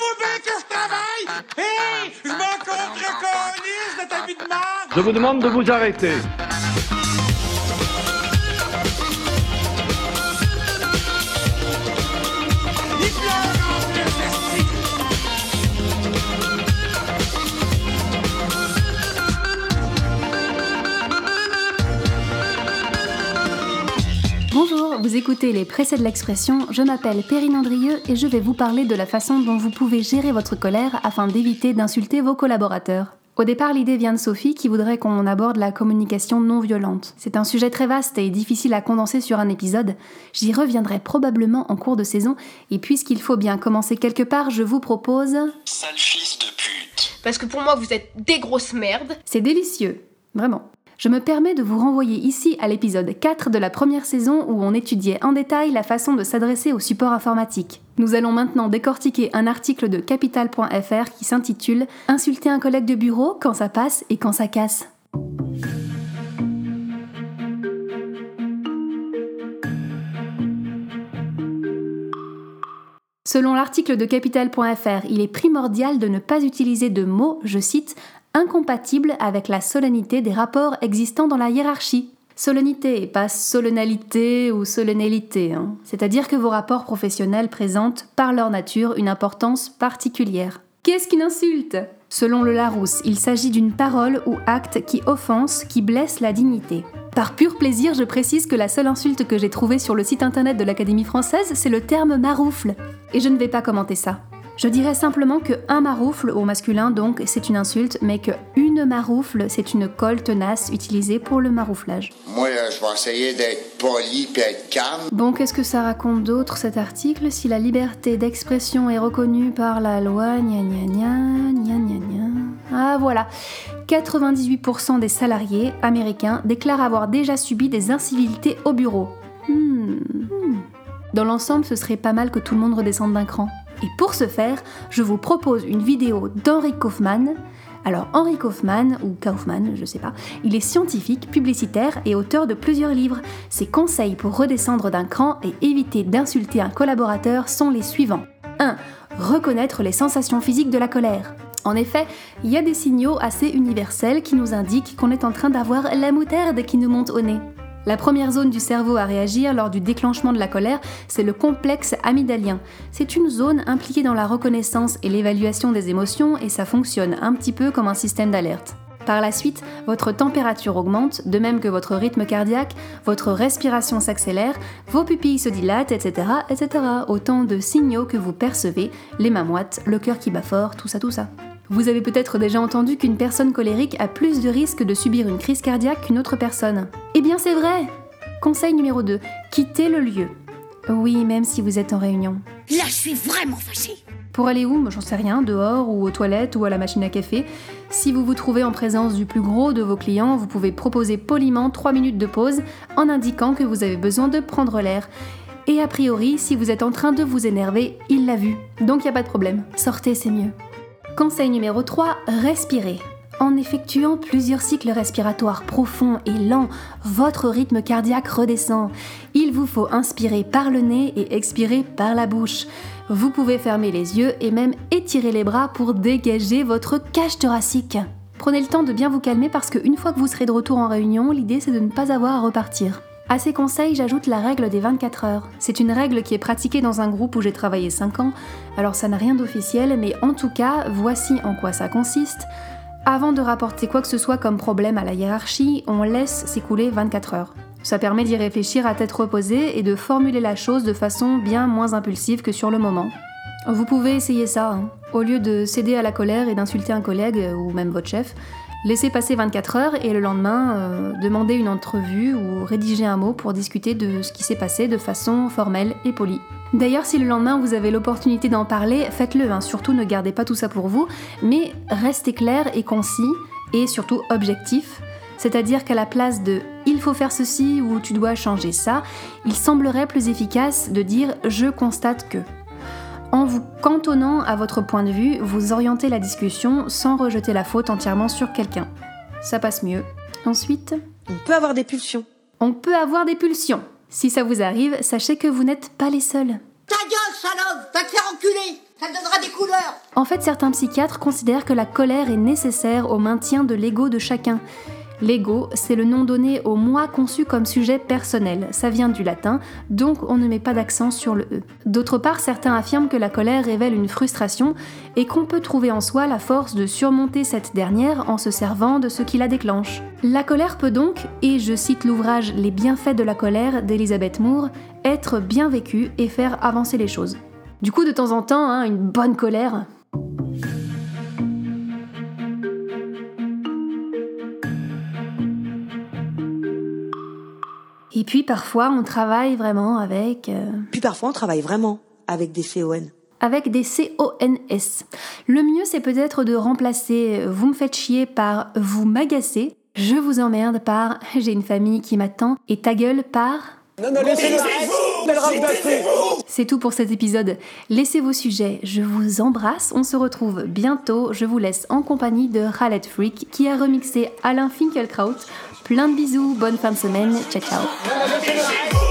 vous bien que je travaille Hé Je m'en contre de ta vie de marde Je vous demande de vous arrêter. Bonjour, vous écoutez les Pressés de l'expression, je m'appelle Perrine Andrieux et je vais vous parler de la façon dont vous pouvez gérer votre colère afin d'éviter d'insulter vos collaborateurs. Au départ, l'idée vient de Sophie qui voudrait qu'on aborde la communication non violente. C'est un sujet très vaste et difficile à condenser sur un épisode. J'y reviendrai probablement en cours de saison et puisqu'il faut bien commencer quelque part, je vous propose... Sale fils de pute. Parce que pour moi, vous êtes des grosses merdes. C'est délicieux, vraiment. Je me permets de vous renvoyer ici à l'épisode 4 de la première saison où on étudiait en détail la façon de s'adresser au support informatique. Nous allons maintenant décortiquer un article de capital.fr qui s'intitule Insulter un collègue de bureau quand ça passe et quand ça casse. Selon l'article de capital.fr, il est primordial de ne pas utiliser de mots, je cite, incompatibles avec la solennité des rapports existants dans la hiérarchie. Solennité et pas solennalité ou solennalité, hein. c'est-à-dire que vos rapports professionnels présentent par leur nature une importance particulière. Qu'est-ce qu'une insulte? Selon le Larousse, il s'agit d'une parole ou acte qui offense, qui blesse la dignité. Par pur plaisir, je précise que la seule insulte que j'ai trouvée sur le site internet de l'Académie française, c'est le terme maroufle. Et je ne vais pas commenter ça. Je dirais simplement que un maroufle au masculin, donc, c'est une insulte, mais que une maroufle, c'est une colle tenace utilisée pour le marouflage. Moi, là, je vais essayer d'être poli puis être calme. Bon, qu'est-ce que ça raconte d'autre cet article? Si la liberté d'expression est reconnue par la loi, gna gna gna, gna gna gna. Ah voilà 98% des salariés américains déclarent avoir déjà subi des incivilités au bureau. Hmm. Dans l'ensemble, ce serait pas mal que tout le monde redescende d'un cran. Et pour ce faire, je vous propose une vidéo d'Henri Kaufmann. Alors Henri Kaufmann, ou Kaufmann, je sais pas, il est scientifique, publicitaire et auteur de plusieurs livres. Ses conseils pour redescendre d'un cran et éviter d'insulter un collaborateur sont les suivants. 1. Reconnaître les sensations physiques de la colère. En effet, il y a des signaux assez universels qui nous indiquent qu'on est en train d'avoir la moutarde qui nous monte au nez. La première zone du cerveau à réagir lors du déclenchement de la colère, c'est le complexe amygdalien. C'est une zone impliquée dans la reconnaissance et l'évaluation des émotions et ça fonctionne un petit peu comme un système d'alerte. Par la suite, votre température augmente, de même que votre rythme cardiaque, votre respiration s'accélère, vos pupilles se dilatent, etc., etc. Autant de signaux que vous percevez, les mains moites, le cœur qui bat fort, tout ça, tout ça. Vous avez peut-être déjà entendu qu'une personne colérique a plus de risques de subir une crise cardiaque qu'une autre personne. Eh bien c'est vrai Conseil numéro 2. Quittez le lieu. Oui, même si vous êtes en réunion. Là, je suis vraiment fâchée. Pour aller où? J'en sais rien, dehors ou aux toilettes ou à la machine à café. Si vous vous trouvez en présence du plus gros de vos clients, vous pouvez proposer poliment 3 minutes de pause en indiquant que vous avez besoin de prendre l'air. Et a priori, si vous êtes en train de vous énerver, il l'a vu. Donc il n'y a pas de problème. Sortez, c'est mieux. Conseil numéro 3, respirez. En effectuant plusieurs cycles respiratoires profonds et lents, votre rythme cardiaque redescend. Il vous faut inspirer par le nez et expirer par la bouche. Vous pouvez fermer les yeux et même étirer les bras pour dégager votre cage thoracique. Prenez le temps de bien vous calmer parce qu'une fois que vous serez de retour en réunion, l'idée c'est de ne pas avoir à repartir. À ces conseils, j'ajoute la règle des 24 heures. C'est une règle qui est pratiquée dans un groupe où j'ai travaillé 5 ans, alors ça n'a rien d'officiel, mais en tout cas, voici en quoi ça consiste. Avant de rapporter quoi que ce soit comme problème à la hiérarchie, on laisse s'écouler 24 heures. Ça permet d'y réfléchir à tête reposée et de formuler la chose de façon bien moins impulsive que sur le moment. Vous pouvez essayer ça, hein. au lieu de céder à la colère et d'insulter un collègue ou même votre chef. Laissez passer 24 heures et le lendemain, euh, demandez une entrevue ou rédigez un mot pour discuter de ce qui s'est passé de façon formelle et polie. D'ailleurs, si le lendemain vous avez l'opportunité d'en parler, faites-le, hein. surtout ne gardez pas tout ça pour vous, mais restez clair et concis et surtout objectif. C'est-à-dire qu'à la place de il faut faire ceci ou tu dois changer ça, il semblerait plus efficace de dire je constate que. En vous cantonnant à votre point de vue, vous orientez la discussion sans rejeter la faute entièrement sur quelqu'un. Ça passe mieux. Ensuite, On peut avoir des pulsions. on peut avoir des pulsions. Si ça vous arrive, sachez que vous n'êtes pas les seuls. Ta gueule, salope Va te faire enculer Ça te donnera des couleurs En fait, certains psychiatres considèrent que la colère est nécessaire au maintien de l'ego de chacun. L'ego, c'est le nom donné au moi conçu comme sujet personnel. Ça vient du latin, donc on ne met pas d'accent sur le E. D'autre part, certains affirment que la colère révèle une frustration et qu'on peut trouver en soi la force de surmonter cette dernière en se servant de ce qui la déclenche. La colère peut donc, et je cite l'ouvrage Les bienfaits de la colère d'Elisabeth Moore, être bien vécue et faire avancer les choses. Du coup, de temps en temps, hein, une bonne colère, puis parfois on travaille vraiment avec... euh, Puis parfois, on travaille vraiment avec des CON. avec des CONS. Le mieux c'est peut-être de remplacer euh, vous me faites chier par vous m'agacez, je vous emmerde par j'ai une famille qui m'attend et ta gueule par... C'est tout pour cet épisode. Laissez vos sujets, je vous embrasse, on se retrouve bientôt, je vous laisse en compagnie de Khaled Freak qui a remixé Alain Finkielkraut. Plein de bisous, bonne fin de semaine, ciao ciao.